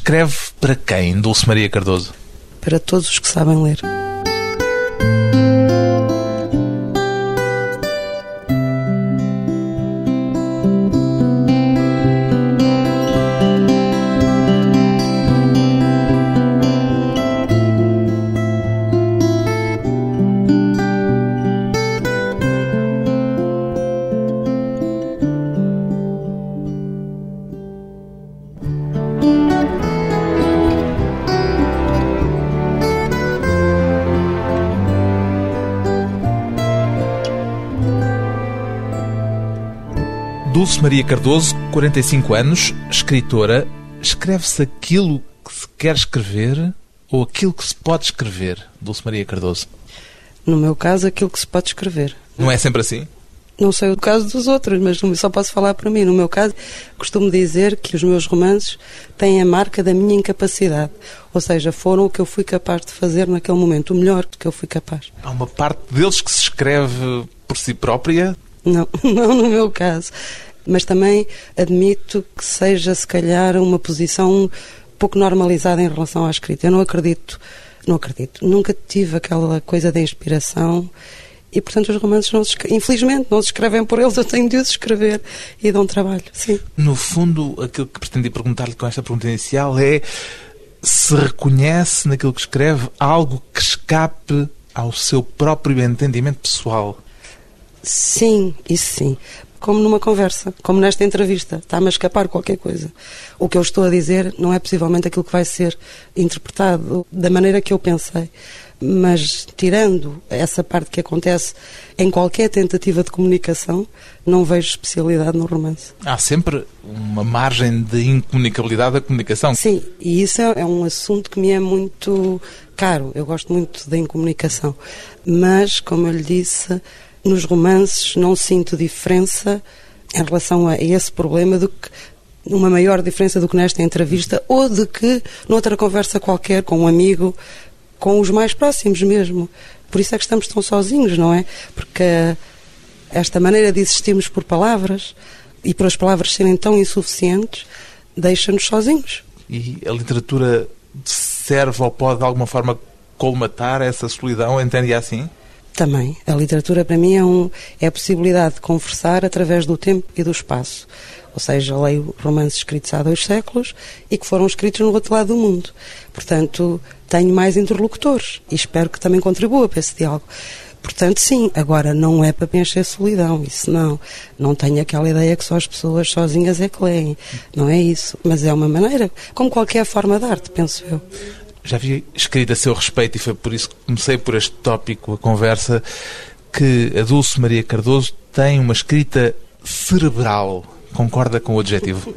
Escreve para quem, Dulce Maria Cardoso? Para todos os que sabem ler. Maria Cardoso, 45 anos, escritora. Escreve-se aquilo que se quer escrever ou aquilo que se pode escrever, Dulce Maria Cardoso? No meu caso, aquilo que se pode escrever. Não é sempre assim? Não sei o caso dos outros, mas só posso falar para mim. No meu caso, costumo dizer que os meus romances têm a marca da minha incapacidade. Ou seja, foram o que eu fui capaz de fazer naquele momento, o melhor que eu fui capaz. Há uma parte deles que se escreve por si própria? Não, não no meu caso. Mas também admito que seja, se calhar, uma posição pouco normalizada em relação à escrita. Eu não acredito, não acredito. Nunca tive aquela coisa da inspiração e, portanto, os romances, não se, infelizmente, não se escrevem por eles. Eu tenho de os escrever e dão trabalho, sim. No fundo, aquilo que pretendi perguntar-lhe com esta pergunta inicial é se reconhece naquilo que escreve algo que escape ao seu próprio entendimento pessoal. Sim, isso sim. Como numa conversa, como nesta entrevista. Está-me a escapar qualquer coisa. O que eu estou a dizer não é possivelmente aquilo que vai ser interpretado da maneira que eu pensei. Mas, tirando essa parte que acontece em qualquer tentativa de comunicação, não vejo especialidade no romance. Há sempre uma margem de incomunicabilidade da comunicação. Sim, e isso é um assunto que me é muito caro. Eu gosto muito da incomunicação. Mas, como eu lhe disse, nos romances não sinto diferença em relação a esse problema do que uma maior diferença do que nesta entrevista ou de que noutra conversa qualquer com um amigo, com os mais próximos mesmo. Por isso é que estamos tão sozinhos, não é? Porque esta maneira de existirmos por palavras e por as palavras serem tão insuficientes deixa-nos sozinhos. E a literatura serve ou pode de alguma forma colmatar essa solidão, entende assim? Também. A literatura, para mim, é, um, é a possibilidade de conversar através do tempo e do espaço. Ou seja, leio romances escritos há dois séculos e que foram escritos no outro lado do mundo. Portanto, tenho mais interlocutores e espero que também contribua para esse diálogo. Portanto, sim, agora não é para preencher solidão, isso não. Não tenho aquela ideia que só as pessoas sozinhas é que leem. Não é isso. Mas é uma maneira, como qualquer forma de arte, penso eu já havia escrito a seu respeito e foi por isso que comecei por este tópico a conversa que a Dulce Maria Cardoso tem uma escrita cerebral. Concorda com o adjetivo?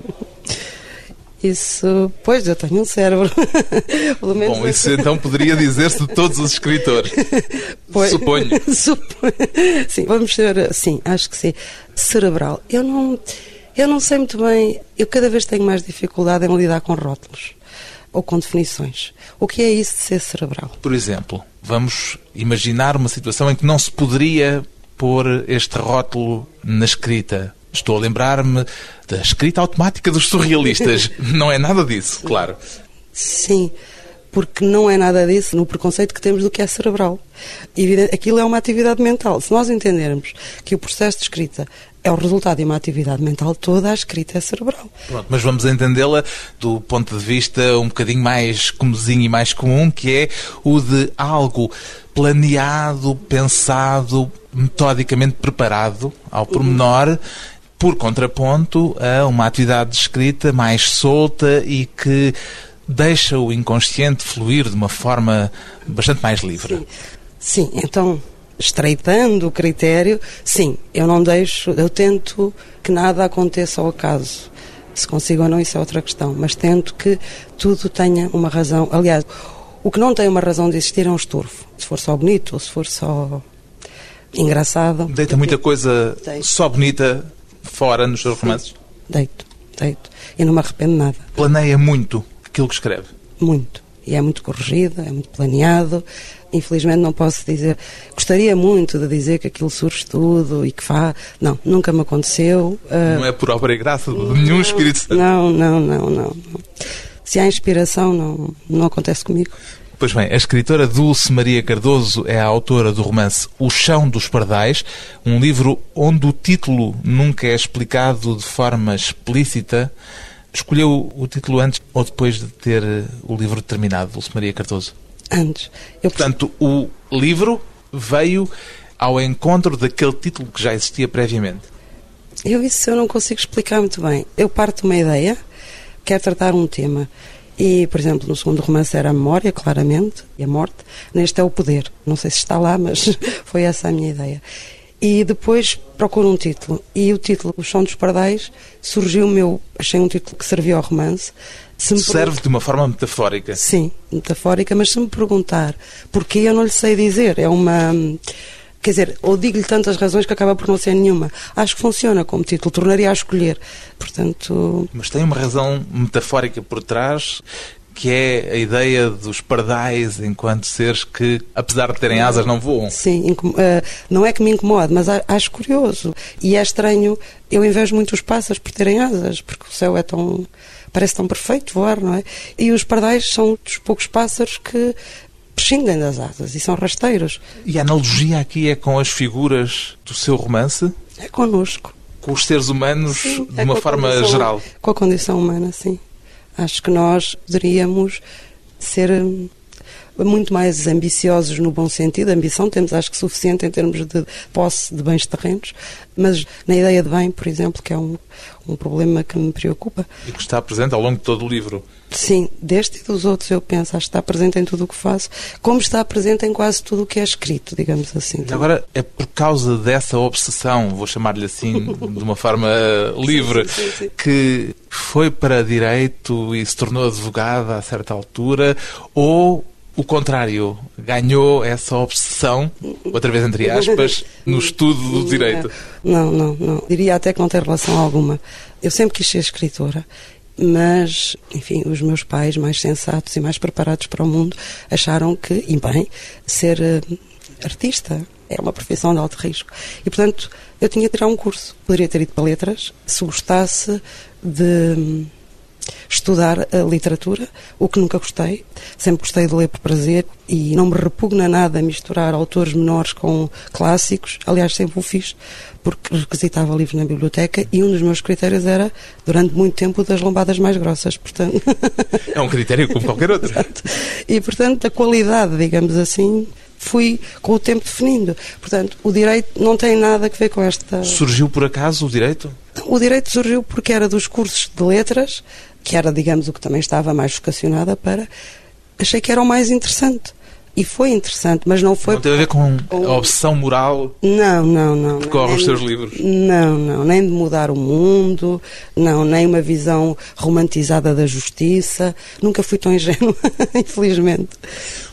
Isso, pois, eu tenho um cérebro. Bom, isso então poderia dizer-se de todos os escritores. Pois, Suponho. Suponho. Sim, vamos ser, sim, acho que sim. Cerebral. Eu não, eu não sei muito bem, eu cada vez tenho mais dificuldade em lidar com rótulos ou com definições. O que é isso de ser cerebral? Por exemplo, vamos imaginar uma situação em que não se poderia pôr este rótulo na escrita. Estou a lembrar-me da escrita automática dos surrealistas. não é nada disso, claro. Sim, porque não é nada disso no preconceito que temos do que é cerebral. Aquilo é uma atividade mental. Se nós entendermos que o processo de escrita é o resultado de uma atividade mental toda, a escrita é cerebral. Pronto, mas vamos entendê-la do ponto de vista um bocadinho mais comezinho e mais comum, que é o de algo planeado, pensado, metodicamente preparado ao pormenor, por contraponto a uma atividade de escrita mais solta e que deixa o inconsciente fluir de uma forma bastante mais livre. Sim, Sim então estreitando o critério, sim, eu não deixo, eu tento que nada aconteça ao acaso. Se consigo ou não, isso é outra questão, mas tento que tudo tenha uma razão. Aliás, o que não tem uma razão de existir é um estorvo. Se for só bonito ou se for só engraçado. Deita muita coisa deito. só bonita fora nos seus romances? Deito, deito. E não me arrependo nada. Planeia muito aquilo que escreve? Muito. E é muito corrigido, é muito planeado infelizmente não posso dizer. Gostaria muito de dizer que aquilo surge tudo e que faz. Não, nunca me aconteceu. Uh... Não é por obra e graça de nenhum Espírito Santo. Não, não, não, não. Se há inspiração, não, não acontece comigo. Pois bem, a escritora Dulce Maria Cardoso é a autora do romance O Chão dos Pardais, um livro onde o título nunca é explicado de forma explícita. Escolheu o título antes ou depois de ter o livro terminado, Dulce Maria Cardoso? Antes. Eu... Portanto, o livro veio ao encontro daquele título que já existia previamente. Eu isso eu não consigo explicar muito bem. Eu parto de uma ideia, quero tratar um tema e, por exemplo, no segundo romance era a memória, claramente, e a morte. Neste é o poder. Não sei se está lá, mas foi essa a minha ideia. E depois procuro um título. E o título, O Chão dos Pardais, surgiu o meu. Achei um título que servia ao romance. Se Serve de uma forma metafórica. Sim, metafórica, mas se me perguntar porquê, eu não lhe sei dizer. É uma quer dizer, ou digo-lhe tantas razões que acaba por não ser nenhuma. Acho que funciona como título, tornaria a escolher. Portanto. Mas tem uma razão metafórica por trás que é a ideia dos pardais enquanto seres que, apesar de terem asas, não voam. Sim, eh, não é que me incomode, mas acho curioso. E é estranho, eu invejo muito os pássaros por terem asas, porque o céu é tão. parece tão perfeito voar, não é? E os pardais são dos poucos pássaros que prescindem das asas e são rasteiros. E a analogia aqui é com as figuras do seu romance? É connosco. Com os seres humanos sim, de é uma forma condição, geral? Com a condição humana, sim. Acho que nós poderíamos ser hum, muito mais ambiciosos no bom sentido. Ambição temos, acho que, suficiente em termos de posse de bens terrenos, mas na ideia de bem, por exemplo, que é um, um problema que me preocupa. E que está presente ao longo de todo o livro. Sim, deste e dos outros, eu penso, acho que está presente em tudo o que faço, como está presente em quase tudo o que é escrito, digamos assim. E agora, é por causa dessa obsessão, vou chamar-lhe assim, de uma forma livre, sim, sim, sim, que foi para direito e se tornou advogada a certa altura, ou o contrário, ganhou essa obsessão, outra vez entre aspas, no estudo do direito? Não, não, não. Diria até que não tem relação alguma. Eu sempre quis ser escritora, mas, enfim, os meus pais, mais sensatos e mais preparados para o mundo, acharam que, e bem, ser uh, artista é uma profissão de alto risco. E, portanto, eu tinha de tirar um curso. Poderia ter ido para letras, se gostasse de estudar a literatura, o que nunca gostei. Sempre gostei de ler por prazer e não me repugna nada misturar autores menores com clássicos. Aliás, sempre o fiz, porque requisitava livros na biblioteca e um dos meus critérios era, durante muito tempo, das lombadas mais grossas. Portanto... É um critério como qualquer outro. e, portanto, a qualidade, digamos assim, fui com o tempo definindo. Portanto, o direito não tem nada a ver com esta. Surgiu por acaso o direito? O direito surgiu porque era dos cursos de letras que era, digamos, o que também estava mais vocacionada para, achei que era o mais interessante. E foi interessante, mas não foi. Não tem a ver com, com... a obsessão moral não, não, não, que corre os seus livros? Não, não, nem de mudar o mundo, não, nem uma visão romantizada da justiça. Nunca fui tão ingênua, infelizmente.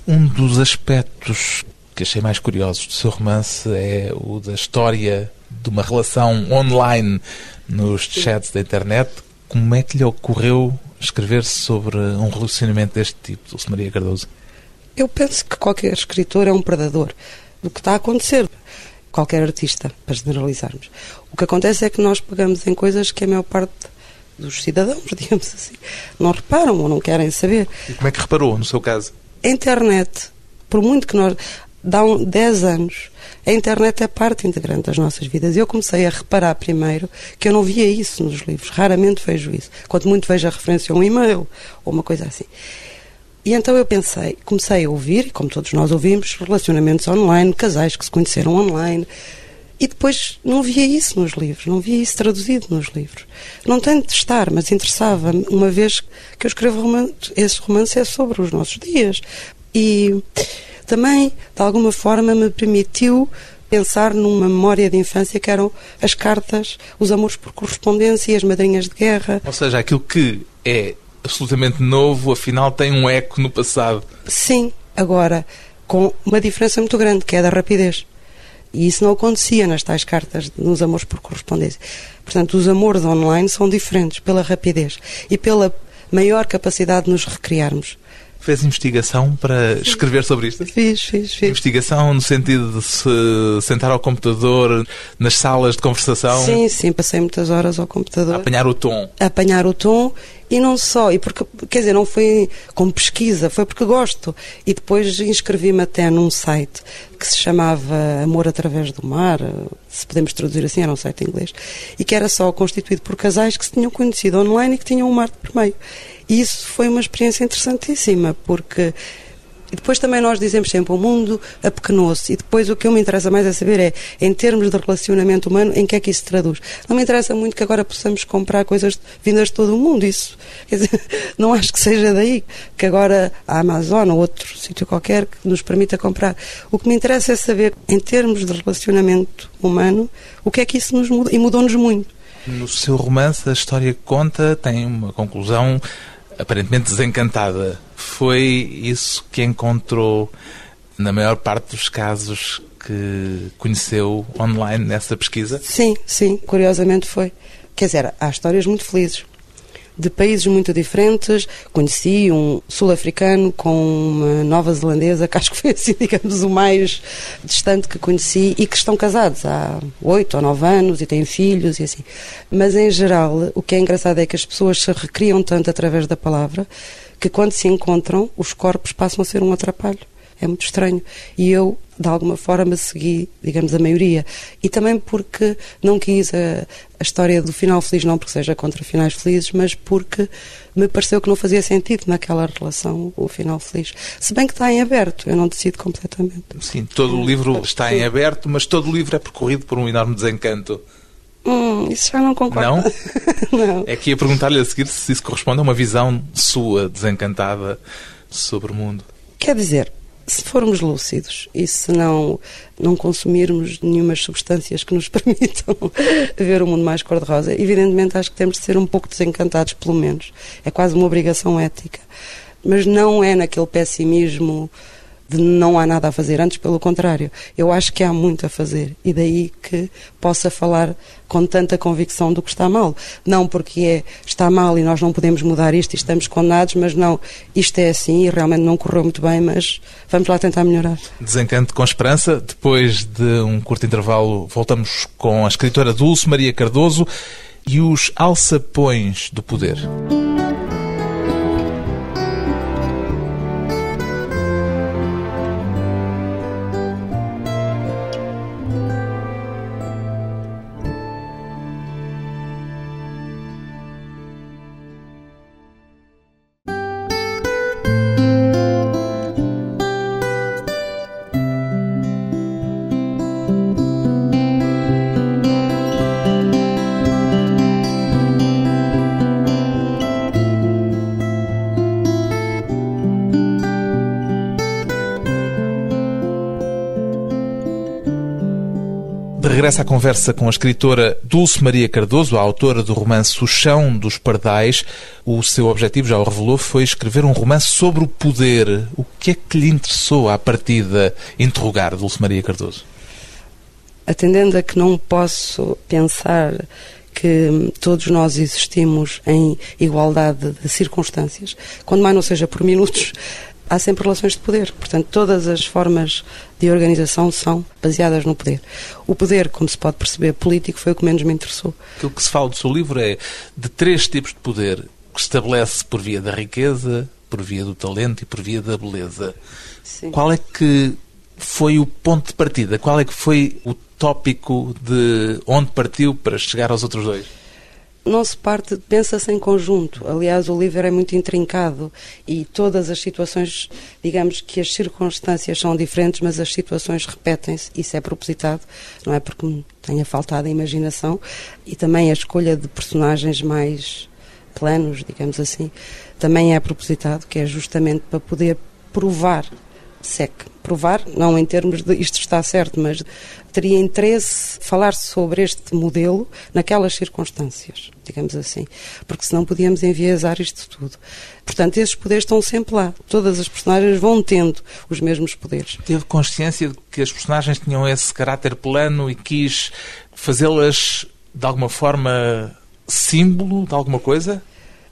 Um dos aspectos que achei mais curiosos do seu romance é o da história de uma relação online nos chats da internet como é que lhe ocorreu escrever sobre um relacionamento deste tipo, Dulce Maria Cardoso? Eu penso que qualquer escritor é um predador do que está a acontecer. Qualquer artista, para generalizarmos. O que acontece é que nós pegamos em coisas que a maior parte dos cidadãos, digamos assim, não reparam ou não querem saber. E como é que reparou, no seu caso? A internet, por muito que nós. dá 10 anos a internet é parte integrante das nossas vidas. Eu comecei a reparar primeiro que eu não via isso nos livros, raramente vejo isso. Quanto muito vejo a referência a um e-mail ou uma coisa assim. E então eu pensei, comecei a ouvir, como todos nós ouvimos, relacionamentos online, casais que se conheceram online. E depois não via isso nos livros, não via isso traduzido nos livros. Não tenho de estar, mas interessava-me, uma vez que eu escrevo romance, esse romance é sobre os nossos dias. E também, de alguma forma, me permitiu pensar numa memória de infância que eram as cartas, os amores por correspondência e as madrinhas de guerra. Ou seja, aquilo que é absolutamente novo, afinal tem um eco no passado. Sim, agora com uma diferença muito grande, que é da rapidez. E isso não acontecia nas tais cartas, nos amores por correspondência. Portanto, os amores online são diferentes pela rapidez e pela maior capacidade de nos recriarmos Fez investigação para escrever sobre isto? Fiz, fiz, fiz. Investigação no sentido de se sentar ao computador nas salas de conversação? Sim, sim, passei muitas horas ao computador. A apanhar o tom? A apanhar o tom e não só, e porque, quer dizer, não foi como pesquisa, foi porque gosto. E depois inscrevi-me até num site que se chamava Amor Através do Mar, se podemos traduzir assim, era um site em inglês, e que era só constituído por casais que se tinham conhecido online e que tinham o mar por meio. E isso foi uma experiência interessantíssima, porque e depois também nós dizemos sempre o mundo apequenou-se. E depois o que eu me interessa mais é saber é, em termos de relacionamento humano, em que é que isso se traduz. Não me interessa muito que agora possamos comprar coisas vindas de todo o mundo. Isso, dizer, não acho que seja daí que agora a Amazon ou outro sítio qualquer que nos permita comprar. O que me interessa é saber, em termos de relacionamento humano, o que é que isso nos muda. E mudou-nos muito. No seu romance, a história que conta tem uma conclusão aparentemente desencantada. Foi isso que encontrou na maior parte dos casos que conheceu online nessa pesquisa? Sim, sim, curiosamente foi. Quer dizer, há histórias muito felizes de países muito diferentes. Conheci um sul-africano com uma nova zelandesa, que acho que foi assim, digamos, o mais distante que conheci, e que estão casados há oito ou nove anos e têm filhos e assim. Mas, em geral, o que é engraçado é que as pessoas se recriam tanto através da palavra que, quando se encontram, os corpos passam a ser um atrapalho. É muito estranho. E eu, de alguma forma, segui, digamos, a maioria. E também porque não quis a, a história do final feliz, não porque seja contra finais felizes, mas porque me pareceu que não fazia sentido naquela relação o final feliz. Se bem que está em aberto, eu não decido completamente. Sim, todo o livro está em aberto, mas todo o livro é percorrido por um enorme desencanto. Hum, isso já não concordo. Não? não. É que ia perguntar-lhe a seguir se isso corresponde a uma visão sua, desencantada, sobre o mundo. Quer dizer, se formos lúcidos e se não, não consumirmos nenhumas substâncias que nos permitam ver o mundo mais cor-de-rosa, evidentemente acho que temos de ser um pouco desencantados, pelo menos. É quase uma obrigação ética. Mas não é naquele pessimismo de não há nada a fazer, antes pelo contrário. Eu acho que há muito a fazer e daí que possa falar com tanta convicção do que está mal. Não porque é está mal e nós não podemos mudar isto e estamos condenados, mas não, isto é assim e realmente não correu muito bem, mas vamos lá tentar melhorar. Desencanto com esperança. Depois de um curto intervalo, voltamos com a escritora Dulce Maria Cardoso e os alçapões do poder. Regressa à conversa com a escritora Dulce Maria Cardoso, a autora do romance O Chão dos Pardais. O seu objetivo, já o revelou, foi escrever um romance sobre o poder. O que é que lhe interessou à partida interrogar Dulce Maria Cardoso? Atendendo a que não posso pensar que todos nós existimos em igualdade de circunstâncias, quando mais não seja por minutos, há sempre relações de poder. Portanto, todas as formas de organização são baseadas no poder. O poder, como se pode perceber, político, foi o que menos me interessou. Aquilo que se fala do seu livro é de três tipos de poder que estabelece por via da riqueza, por via do talento e por via da beleza. Sim. Qual é que foi o ponto de partida? Qual é que foi o tópico de onde partiu para chegar aos outros dois? Não se parte, pensa-se em conjunto. Aliás, o livro é muito intrincado e todas as situações, digamos que as circunstâncias são diferentes, mas as situações repetem-se. Isso é propositado, não é porque me tenha faltado a imaginação e também a escolha de personagens mais planos, digamos assim, também é propositado, que é justamente para poder provar SEC. Provar, não em termos de isto está certo, mas teria interesse falar sobre este modelo naquelas circunstâncias, digamos assim, porque senão podíamos enviesar isto tudo. Portanto, esses poderes estão sempre lá. Todas as personagens vão tendo os mesmos poderes. Teve consciência de que as personagens tinham esse caráter plano e quis fazê-las de alguma forma símbolo de alguma coisa?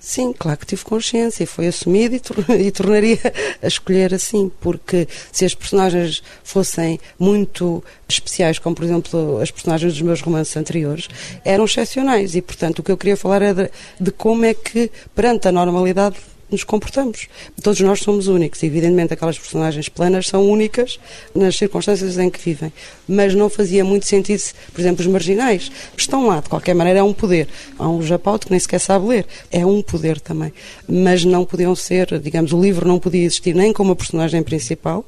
Sim, claro que tive consciência e foi assumido e, tor e, tornaria a escolher assim, porque se as personagens fossem muito especiais, como por exemplo as personagens dos meus romances anteriores, eram excepcionais. E, portanto, o que eu queria falar era de, de como é que, perante a normalidade, nos comportamos. Todos nós somos únicos. Evidentemente, aquelas personagens planas são únicas nas circunstâncias em que vivem. Mas não fazia muito sentido, por exemplo, os marginais estão lá, de qualquer maneira, é um poder. Há um Japão que nem sequer sabe ler. É um poder também. Mas não podiam ser, digamos, o livro não podia existir nem como a personagem principal,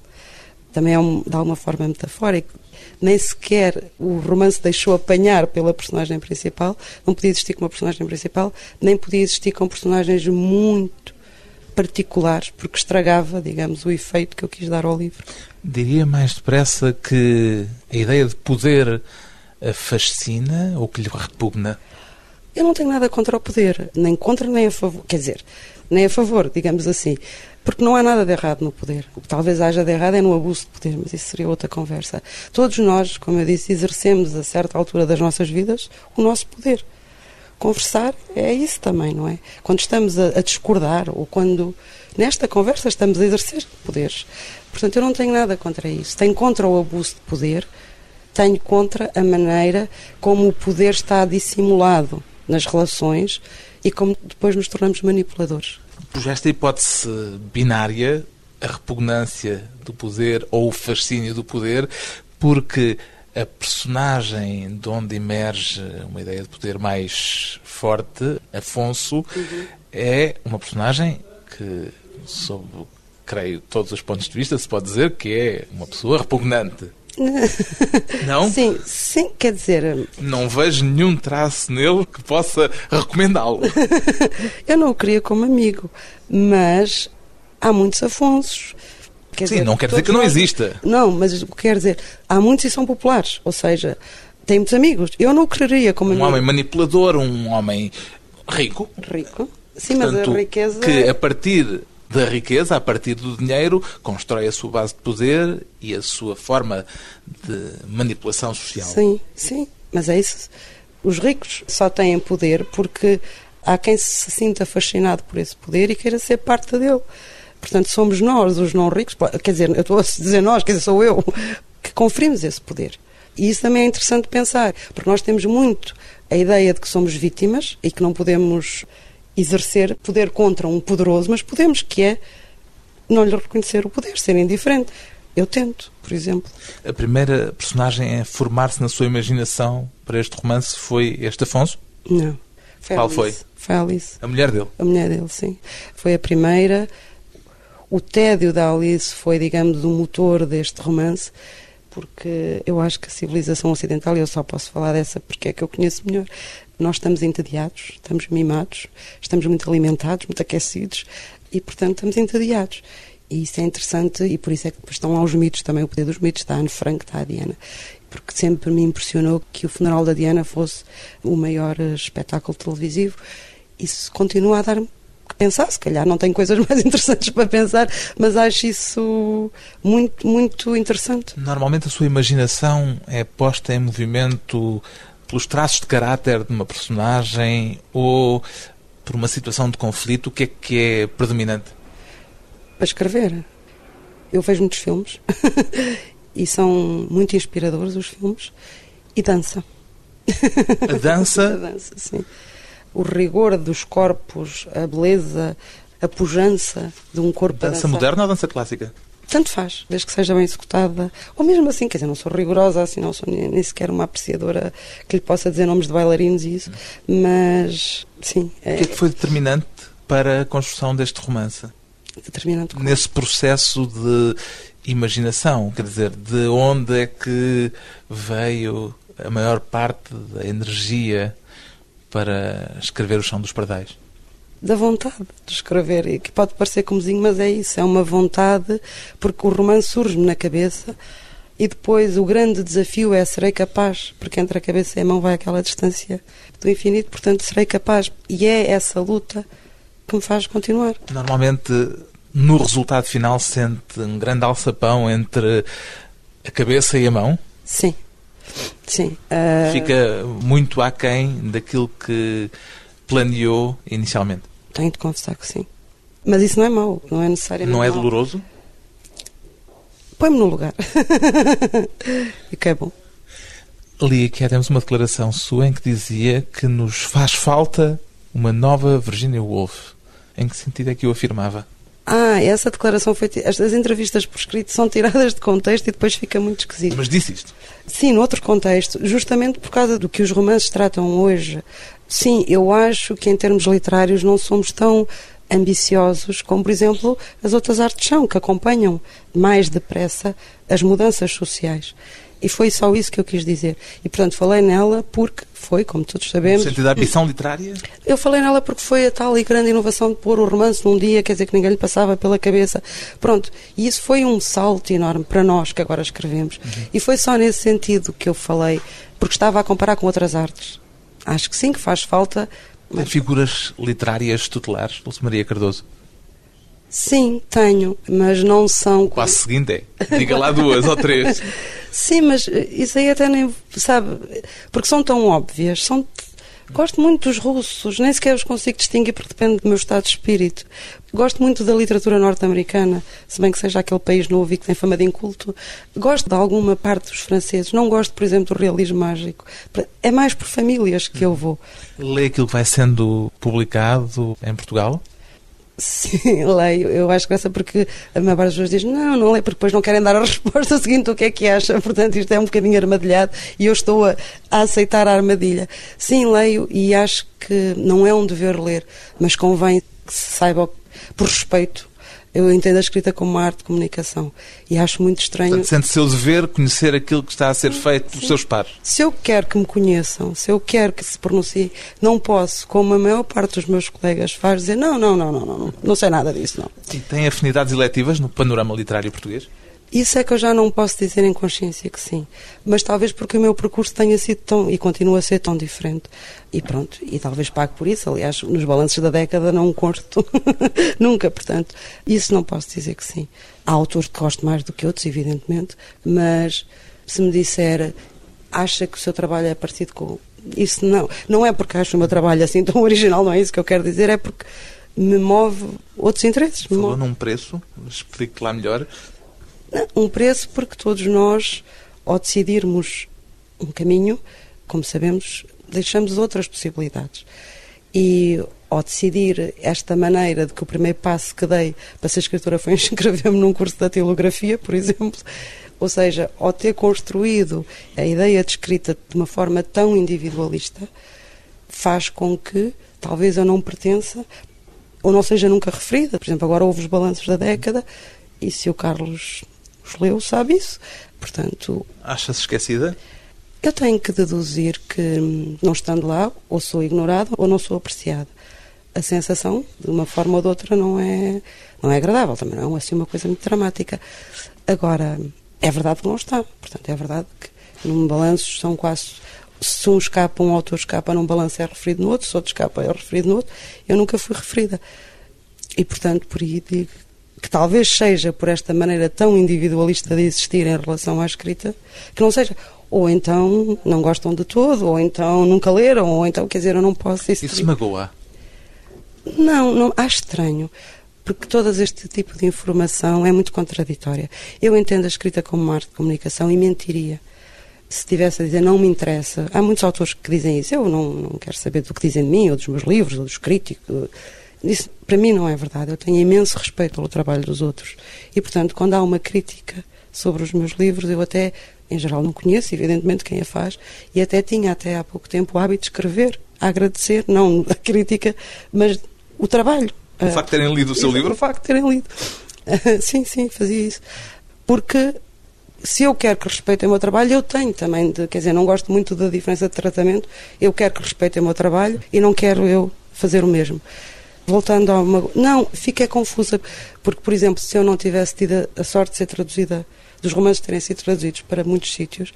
também é um, de alguma forma metafórico. Nem sequer o romance deixou apanhar pela personagem principal, não podia existir como personagem principal, nem podia existir com personagens muito particulares, porque estragava, digamos, o efeito que eu quis dar ao livro. Diria mais depressa que a ideia de poder a fascina ou que lhe repugna? Eu não tenho nada contra o poder, nem contra nem a favor, quer dizer, nem a favor, digamos assim, porque não há nada de errado no poder. O que talvez haja de errado é no abuso de poder, mas isso seria outra conversa. Todos nós, como eu disse, exercemos a certa altura das nossas vidas o nosso poder conversar é isso também, não é? Quando estamos a, a, discordar ou quando nesta conversa estamos a exercer poderes. Portanto, eu não tenho nada contra isso. Tenho contra o abuso de poder, tenho contra a maneira como o poder está dissimulado nas relações e como depois nos tornamos manipuladores. Por esta hipótese binária, a repugnância do poder ou o fascínio do poder, porque a personagem de onde emerge uma ideia de poder mais forte, Afonso, uhum. é uma personagem que, sob, creio, todos os pontos de vista, se pode dizer que é uma pessoa repugnante. Não? Sim, sim, quer dizer. Não vejo nenhum traço nele que possa recomendá-lo. Eu não o queria como amigo, mas há muitos Afonsos. Quer Sim, dizer, não quer dizer que não nós... exista. Não, mas o que quer dizer, há muitos e são populares, ou seja, tem muitos amigos. Eu não o quereria como um amigo. homem manipulador, um homem rico. Rico. Sim, Portanto, mas a riqueza. Que a partir da riqueza, a partir do dinheiro, constrói a sua base de poder e a sua forma de manipulação social. Sim, sim, mas é isso. Os ricos só têm poder porque há quem se sinta fascinado por esse poder e queira ser parte dele. Portanto, somos nós, os não ricos, quer dizer, eu estou a dizer nós, quer dizer, sou eu, que conferimos esse poder. E isso também é interessante pensar, porque nós temos muito a ideia de que somos vítimas e que não podemos exercer poder contra um poderoso, mas podemos, que é não lhe reconhecer o poder, ser indiferente. Eu tento, por exemplo. A primeira personagem a formar-se na sua imaginação para este romance foi este Afonso? Não. Foi Qual foi? Foi a Alice. A mulher dele? A mulher dele, sim. Foi a primeira o tédio da Alice foi, digamos, o motor deste romance, porque eu acho que a civilização ocidental, eu só posso falar dessa porque é que eu conheço melhor, nós estamos entediados, estamos mimados, estamos muito alimentados, muito aquecidos e, portanto, estamos entediados. E isso é interessante e por isso é que depois estão lá os mitos também, o poder dos mitos, está a Anne Frank, está a Diana. Porque sempre me impressionou que o funeral da Diana fosse o maior espetáculo televisivo. Isso continua a dar-me pensar, se calhar não tenho coisas mais interessantes para pensar, mas acho isso muito, muito interessante. Normalmente a sua imaginação é posta em movimento pelos traços de caráter de uma personagem ou por uma situação de conflito, o que é que é predominante? Para escrever. Eu vejo muitos filmes e são muito inspiradores os filmes e dança. A dança? a dança, sim o rigor dos corpos, a beleza, a pujança de um corpo Dança moderna ou dança clássica? Tanto faz, desde que seja bem executada. Ou mesmo assim, quer dizer, não sou rigorosa, assim, não sou nem, sequer uma apreciadora que lhe possa dizer nomes de bailarinos e isso, mas sim. É... O que é que foi determinante para a construção deste romance? Determinante como? Nesse processo de imaginação, quer dizer, de onde é que veio a maior parte da energia para escrever O Chão dos Pardais? Da vontade de escrever, e que pode parecer comozinho, mas é isso, é uma vontade, porque o romance surge-me na cabeça e depois o grande desafio é serei capaz, porque entre a cabeça e a mão vai aquela distância do infinito, portanto serei capaz. E é essa luta que me faz continuar. Normalmente, no resultado final, sente um grande alçapão entre a cabeça e a mão? Sim. Sim. Uh... Fica muito aquém daquilo que planeou inicialmente. Tenho de confessar que sim. Mas isso não é mau, não é necessariamente Não é mau. doloroso? Põe-me no lugar. e que é bom. Ali aqui temos uma declaração sua em que dizia que nos faz falta uma nova Virginia Woolf. Em que sentido é que eu afirmava? Ah, essa declaração foi. Estas entrevistas por escrito são tiradas de contexto e depois fica muito esquisito. Mas disse isto. Sim, noutro contexto, justamente por causa do que os romances tratam hoje. Sim, eu acho que em termos literários não somos tão ambiciosos como, por exemplo, as outras artes são, que acompanham mais depressa as mudanças sociais. E foi só isso que eu quis dizer. E, portanto, falei nela porque foi, como todos No sabemos, sentido da ambição literária? eu falei nela porque foi a tal e grande inovação de pôr o romance num dia, quer dizer, que ninguém lhe passava pela cabeça. Pronto, e isso foi um salto enorme para nós que agora escrevemos. E foi só nesse sentido que eu falei, porque estava a comparar com outras artes. Acho que sim, que faz falta. Tem figuras literárias tutelares, Dulce Maria Cardoso. Sim, tenho, mas não são. O passo seguinte é, diga lá duas ou três. Sim, mas eh, isso aí até nem. Sabe? Porque são tão óbvias. São, gosto muito dos russos, nem sequer os consigo distinguir porque depende do meu estado de espírito. Gosto muito da literatura norte-americana, se bem que seja aquele país novo e que tem fama de inculto. Gosto de alguma parte dos franceses. Não gosto, por exemplo, do realismo mágico. É mais por famílias que eu vou. Lê aquilo que vai sendo publicado em Portugal? Sim, leio. Eu acho graça porque a maior parte das pessoas diz não, não leio, porque depois não querem dar a resposta seguinte o que é que acha. Portanto, isto é um bocadinho armadilhado e eu estou a, a aceitar a armadilha. Sim, leio e acho que não é um dever ler, mas convém que se saiba, por respeito. Eu entendo a escrita como uma arte de comunicação e acho muito estranho. Portanto, sente seu dever conhecer aquilo que está a ser feito pelos seus pares. Se eu quero que me conheçam, se eu quero que se pronuncie, não posso, como a maior parte dos meus colegas faz, dizer não, não, não, não, não, não, não sei nada disso, não. E tem afinidades eletivas no panorama literário português? Isso é que eu já não posso dizer em consciência que sim. Mas talvez porque o meu percurso tenha sido tão, e continua a ser tão diferente. E pronto, e talvez pague por isso. Aliás, nos balanços da década não consto nunca, portanto, isso não posso dizer que sim. Há autores que gosto mais do que outros, evidentemente, mas se me disser, acha que o seu trabalho é parecido com. Isso não. Não é porque acho o meu trabalho assim tão original, não é isso que eu quero dizer, é porque me move outros interesses. Falou move- num preço, explique lá melhor. Um preço porque todos nós, ao decidirmos um caminho, como sabemos, deixamos outras possibilidades. E ao decidir esta maneira de que o primeiro passo que dei para ser escritora foi inscrever-me num curso de datilografia, por exemplo, ou seja, ao ter construído a ideia de escrita de uma forma tão individualista, faz com que talvez eu não pertença ou não seja nunca referida. Por exemplo, agora houve os balanços da década e se o Carlos os leu, sabe isso. Portanto, Acha-se esquecida? eu tenho que deduzir que, não estando lá, ou sou ignorada ou não sou apreciada. A sensação, de uma forma ou de outra, não é, não é agradável, também não é assim uma coisa muito dramática. Agora, é verdade que não está. Portanto, é verdade que num balanço são quase. Se um escapa, um autor escapa num balanço é referido no outro, se outro escapa é referido no outro. Eu nunca fui referida. E, portanto, por aí digo que talvez seja por esta maneira tão individualista de existir em relação à escrita, que não seja. Ou então não gostam de todo, ou então nunca leram, ou então, quer dizer, eu não posso. Isso Isso magoa. não, não, acho estranho, porque todo este tipo de informação é muito contraditória. Eu entendo a escrita como uma arte de comunicação e mentiria se estivesse a dizer não me interessa. Há muitos autores que dizem isso. Eu não, não quero saber do que dizem de mim, ou dos meus livros, ou dos críticos. Isso, para mim, não é verdade. Eu tenho imenso respeito pelo trabalho dos outros. E, portanto, quando há uma crítica sobre os meus livros, eu até, em geral, não conheço, evidentemente, quem a faz, e até tinha, até há pouco tempo, o hábito de escrever, a agradecer, não a crítica, mas o trabalho. O facto de terem lido o seu livro? O facto de terem lido. sim, sim, fazia isso. Porque se eu quero que respeitem o meu trabalho, eu tenho também, de, quer dizer, não gosto muito da diferença de tratamento, eu quero que respeitem o meu trabalho e não quero eu fazer o mesmo. Voltando a uma. Não, fiquei confusa, porque, por exemplo, se eu não tivesse tido a sorte de ser traduzida, dos romances terem sido traduzidos para muitos sítios,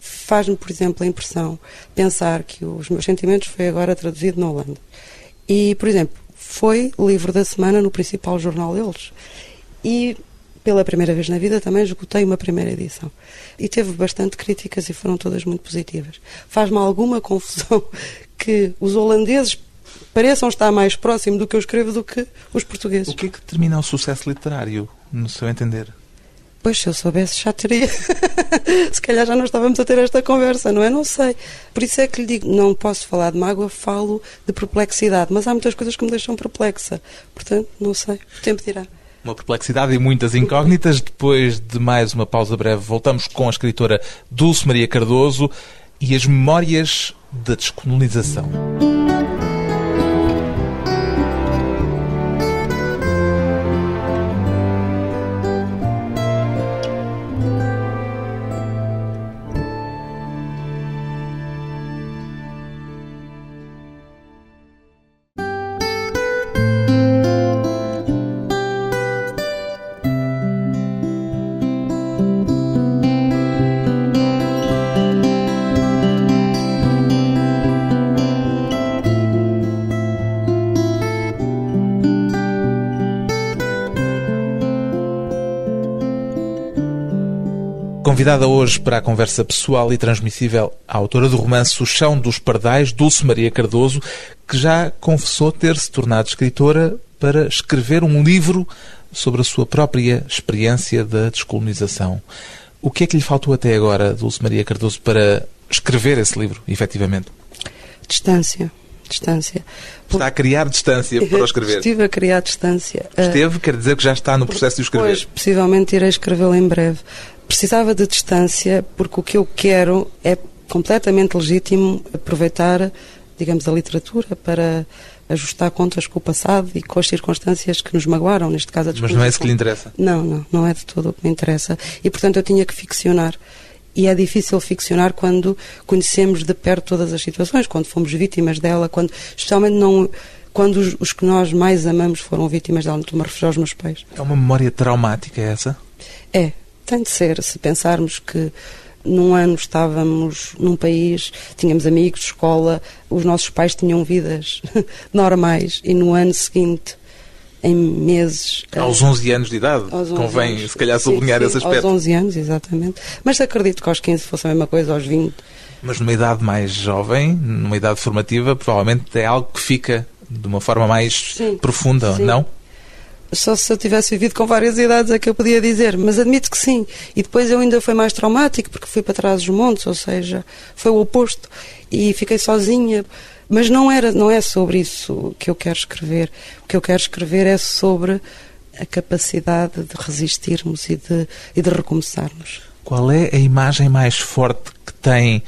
faz-me, por exemplo, a impressão pensar que os meus sentimentos foi agora traduzido na Holanda. E, por exemplo, foi livro da semana no principal jornal deles. E pela primeira vez na vida também esgotei uma primeira edição. E teve bastante críticas e foram todas muito positivas. Faz-me alguma confusão que os holandeses pareçam estar mais próximo do que eu escrevo do que os portugueses. O que é que determina o sucesso literário, no seu entender? Pois, se eu soubesse, já teria. se calhar já não estávamos a ter esta conversa, não é? Não sei. Por isso é que lhe digo, não posso falar de mágoa, falo de perplexidade. Mas há muitas coisas que me deixam perplexa. Portanto, não sei. O tempo dirá. Uma perplexidade e muitas incógnitas. Depois de mais uma pausa breve, voltamos com a escritora Dulce Maria Cardoso e as memórias da descolonização. Convidada hoje para a conversa pessoal e transmissível a autora do romance O Chão dos Pardais, Dulce Maria Cardoso, que já confessou ter se tornado escritora para escrever um livro sobre a sua própria experiência da descolonização. O que é que lhe faltou até agora, Dulce Maria Cardoso, para escrever esse livro, efetivamente? Distância. Distância. Está a criar distância para o escrever? Estive a criar distância. Esteve, quer dizer que já está no processo de escrever? Pois, possivelmente irei escrevê-lo em breve precisava de distância porque o que eu quero é completamente legítimo aproveitar, digamos, a literatura para ajustar contas com o passado e com as circunstâncias que nos magoaram, neste caso a Mas não é isso que lhe interessa? Não, não, não é de todo o que me interessa. E, portanto, eu tinha que ficcionar. E é difícil ficcionar quando conhecemos de perto todas as situações, quando fomos vítimas dela, quando, especialmente não quando os, os que nós mais amamos foram vítimas dela. Estou-me a referir aos meus pais. É uma memória traumática essa? É, tem de ser. Se pensarmos que num ano estávamos num país, tínhamos amigos de escola, os nossos pais tinham vidas normais e no ano seguinte, em meses. Aos 11 anos de idade, convém anos, se calhar sublinhar sim, sim, esse aspecto. Aos 11 anos, exatamente. Mas acredito que aos 15 fosse a mesma coisa, aos 20. Mas numa idade mais jovem, numa idade formativa, provavelmente é algo que fica de uma forma mais sim, profunda, não? Só se eu tivesse vivido com várias idades é que eu podia dizer, mas admito que sim. E depois eu ainda foi mais traumático porque fui para trás dos montes, ou seja, foi o oposto. E fiquei sozinha. Mas não, era, não é sobre isso que eu quero escrever. O que eu quero escrever é sobre a capacidade de resistirmos e de, e de recomeçarmos. Qual é a imagem mais forte que tem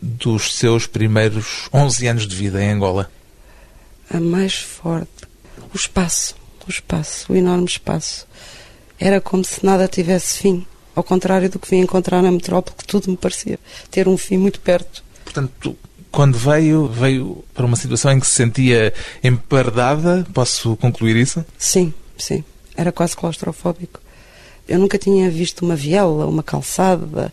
dos seus primeiros 11 anos de vida em Angola? A mais forte? O espaço o espaço, o enorme espaço. Era como se nada tivesse fim, ao contrário do que vim encontrar na metrópole, que tudo me parecia ter um fim muito perto. Portanto, quando veio, veio para uma situação em que se sentia empardada, posso concluir isso? Sim, sim. Era quase claustrofóbico. Eu nunca tinha visto uma viela, uma calçada,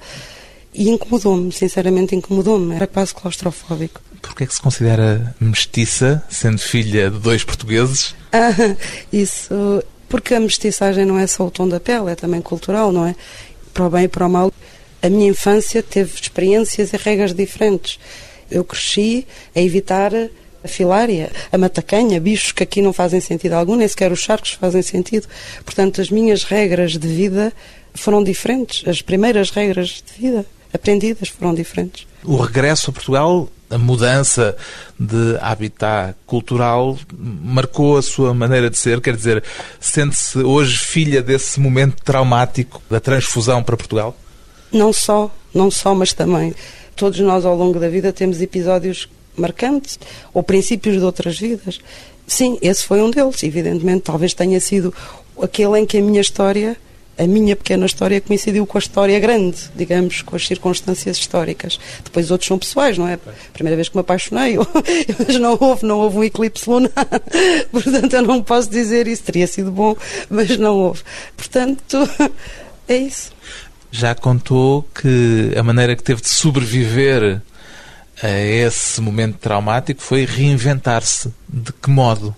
e incomodou-me, sinceramente incomodou-me. Era quase claustrofóbico. Porquê é que se considera mestiça, sendo filha de dois portugueses? Ah, isso, porque a mestiçagem não é só o tom da pele, é também cultural, não é? Para o bem e para o mal. A minha infância teve experiências e regras diferentes. Eu cresci a evitar a filária, a matacanha, bichos que aqui não fazem sentido algum, nem sequer os charcos fazem sentido. Portanto, as minhas regras de vida foram diferentes. As primeiras regras de vida aprendidas foram diferentes. O regresso a Portugal a mudança de habitat cultural marcou a sua maneira de ser? Quer dizer, sente-se hoje filha desse momento traumático da transfusão para Portugal? Não só, não só, mas também. Todos nós ao longo da vida temos episódios marcantes ou princípios de outras vidas. Sim, esse foi um deles, evidentemente. Talvez tenha sido aquele em que a minha história a minha pequena história coincidiu com a história grande, digamos, com as circunstâncias históricas. Depois outros são pessoais, não é? A primeira vez que me apaixonei, mas não houve, não houve um eclipse lunar. Portanto, eu não posso dizer isso. Teria sido bom, mas não houve. Portanto, é isso. Já contou que a maneira que teve de sobreviver a esse momento traumático foi reinventar-se. De que modo?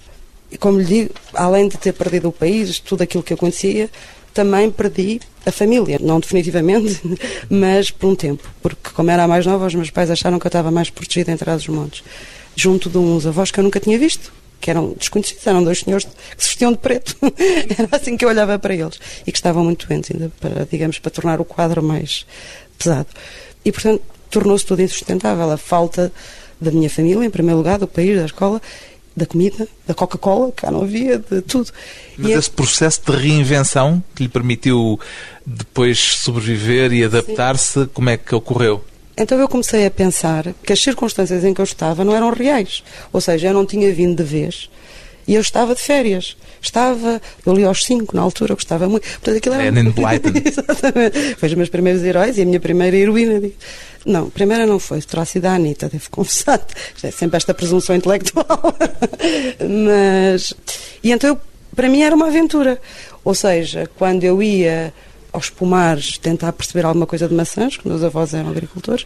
Como lhe digo, além de ter perdido o país, tudo aquilo que eu conhecia, também perdi a família, não definitivamente, mas por um tempo, porque como era a mais nova, os meus pais acharam que eu estava mais protegida em dos montes, junto de uns avós que eu nunca tinha visto, que eram desconhecidos, eram dois senhores que se vestiam de preto. Era assim que eu olhava para eles e que estavam muito doentes, ainda para, digamos, para tornar o quadro mais pesado. E, portanto, tornou-se tudo insustentável. A falta da minha família, em primeiro lugar, do país, da escola, da comida, da Coca-Cola, que cá não havia, de tudo. Mas e esse eu... processo de reinvenção que lhe permitiu depois sobreviver e adaptar-se, como é que ocorreu? Então eu comecei a pensar que as circunstâncias em que eu estava não eram reais. Ou seja, eu não tinha vindo de vez e eu estava de férias. Estava, eu li aos cinco na altura, gostava muito. Portanto, aquilo era. Anne Blyton. Exatamente. Foi os meus primeiros heróis e a minha primeira heroína. Não, a primeira não foi, terá sido a Anitta, devo confessar. É sempre esta presunção intelectual. Mas. E então, eu, para mim, era uma aventura. Ou seja, quando eu ia aos pomares tentar perceber alguma coisa de maçãs, que meus avós eram agricultores,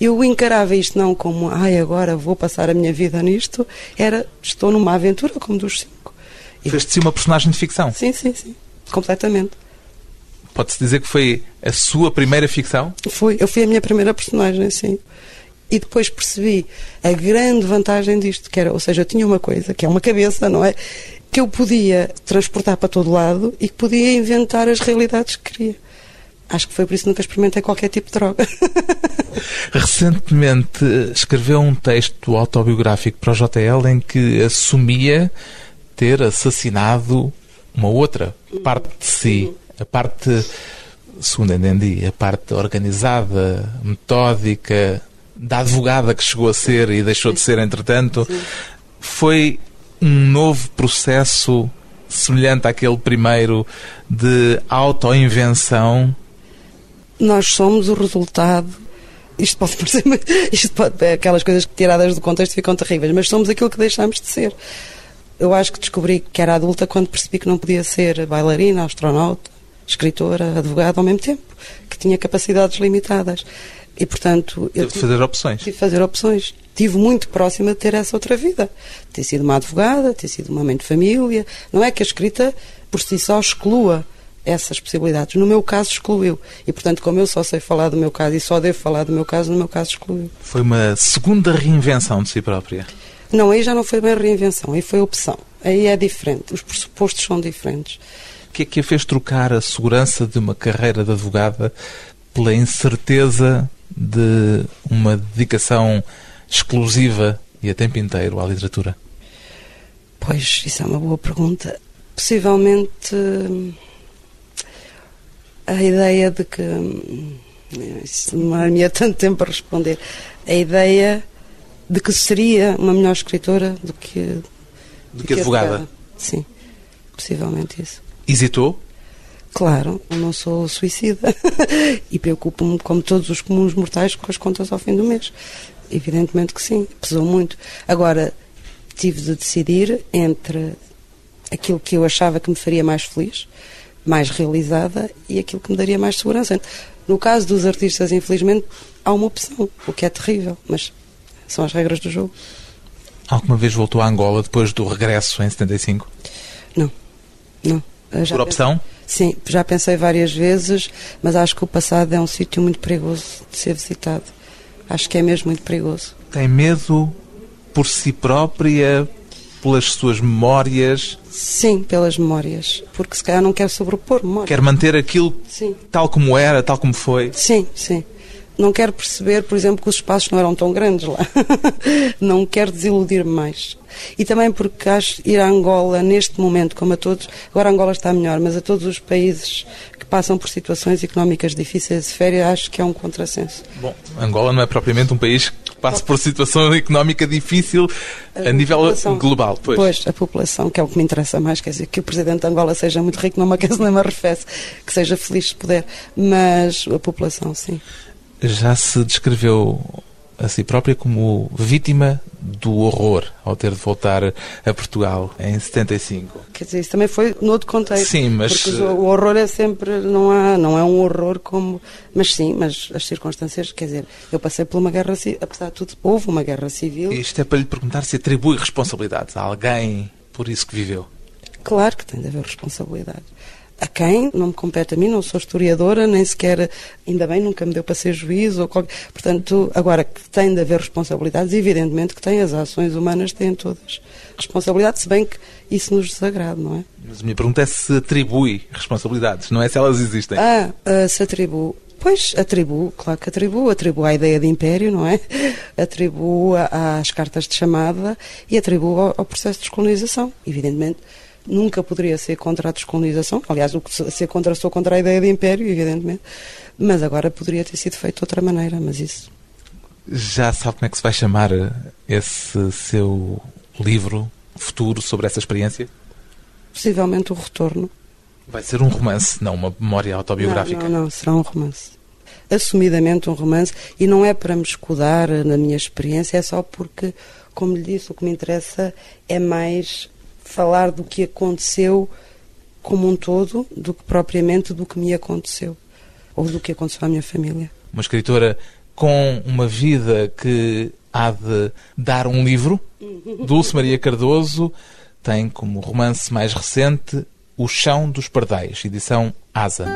eu encarava isto não como, ai, agora vou passar a minha vida nisto, era, estou numa aventura como dos cinco. Fez-te-se uma personagem de ficção? Sim, sim, sim, completamente. Pode-se dizer que foi a sua primeira ficção? Foi, eu fui a minha primeira personagem, sim. E depois percebi a grande vantagem disto, que era, ou seja, eu tinha uma coisa, que é uma cabeça, não é? Que eu podia transportar para todo lado e que podia inventar as realidades que queria. Acho que foi por isso que nunca experimentei qualquer tipo de droga. Recentemente escreveu um texto autobiográfico para o JL em que assumia ter assassinado uma outra parte de si, a parte, segundo entendi, a parte organizada, metódica, da advogada que chegou a ser e deixou de ser entretanto. Foi um novo processo semelhante àquele primeiro de autoinvenção nós somos o resultado. Isto pode parecer. Isto pode, é aquelas coisas que tiradas do contexto ficam terríveis, mas somos aquilo que deixamos de ser. Eu acho que descobri que era adulta quando percebi que não podia ser bailarina, astronauta, escritora, advogada ao mesmo tempo, que tinha capacidades limitadas. E, portanto. Tive de fazer opções. Tive de fazer opções. Tive muito próxima de ter essa outra vida. Ter sido uma advogada, ter sido uma mãe de família. Não é que a escrita por si só exclua essas possibilidades. No meu caso, excluiu. E, portanto, como eu só sei falar do meu caso e só devo falar do meu caso, no meu caso, excluiu. Foi uma segunda reinvenção de si própria? Não, aí já não foi bem reinvenção, aí foi opção. Aí é diferente, os pressupostos são diferentes. O que é que a fez trocar a segurança de uma carreira de advogada pela incerteza de uma dedicação exclusiva e a tempo inteiro à literatura? Pois, isso é uma boa pergunta. Possivelmente a ideia de que. Isso demora-me tanto tempo a responder. A ideia de que seria uma melhor escritora do que. Do, do que, que advogada. advogada. Sim, possivelmente isso. Hesitou? Claro, eu não sou suicida e preocupo-me, como todos os comuns mortais, com as contas ao fim do mês. Evidentemente que sim, pesou muito. Agora, tive de decidir entre aquilo que eu achava que me faria mais feliz, mais realizada e aquilo que me daria mais segurança. No caso dos artistas, infelizmente, há uma opção, o que é terrível, mas são as regras do jogo. Alguma vez voltou a Angola depois do regresso em 75? Não, não. Já Por opção? Pensei, sim, já pensei várias vezes, mas acho que o passado é um sítio muito perigoso de ser visitado. Acho que é mesmo muito perigoso. Tem medo por si própria, pelas suas memórias? Sim, pelas memórias. Porque se calhar não quer sobrepor memórias. Quer manter aquilo sim. tal como era, tal como foi? Sim, sim. Não quero perceber, por exemplo, que os espaços não eram tão grandes lá. não quero desiludir-me mais. E também porque acho ir a Angola, neste momento, como a todos, agora Angola está melhor, mas a todos os países que passam por situações económicas difíceis de férias, acho que é um contrassenso. Bom, Angola não é propriamente um país passa por situação económica difícil a, a nível global. Pois. pois, a população, que é o que me interessa mais, quer dizer, que o Presidente de Angola seja muito rico, não me aquece nem me arrefece, que seja feliz se puder, mas a população, sim já se descreveu a si própria como vítima do horror ao ter de voltar a Portugal em 75. Quer dizer, isso também foi no outro contexto. Sim, mas porque o horror é sempre não há, não é um horror como, mas sim, mas as circunstâncias, quer dizer, eu passei por uma guerra civil, apesar de tudo, houve uma guerra civil. Isto é para lhe perguntar se atribui responsabilidades a alguém por isso que viveu. Claro que tem de haver responsabilidade. A quem? Não me compete a mim, não sou historiadora, nem sequer, ainda bem, nunca me deu para ser juiz. Ou qualquer... Portanto, agora que tem de haver responsabilidades, evidentemente que tem, as ações humanas têm todas responsabilidade, se bem que isso nos desagrada, não é? Mas a minha pergunta é se atribui responsabilidades, não é se elas existem. Ah, uh, se atribui. Pois, atribuo, claro que atribuo, atribuo à ideia de império, não é? Atribuo às cartas de chamada e atribuo ao processo de descolonização, evidentemente nunca poderia ser contra a descolonização. Aliás, o que ser contra sou contra a ideia de império, evidentemente. Mas agora poderia ter sido feito de outra maneira, mas isso. Já sabe como é que se vai chamar esse seu livro futuro sobre essa experiência? Possivelmente o retorno. Vai ser um romance, não uma memória autobiográfica? Não, não, não, será um romance. Assumidamente um romance, e não é para me escudar na minha experiência, é só porque, como lhe disse, o que me interessa é mais falar do que aconteceu como um todo, do que propriamente do que me aconteceu, ou do que aconteceu à minha família. Uma escritora com uma vida que há de dar um livro. Dulce Maria Cardoso tem como romance mais recente O Chão dos Pardais, edição Asa.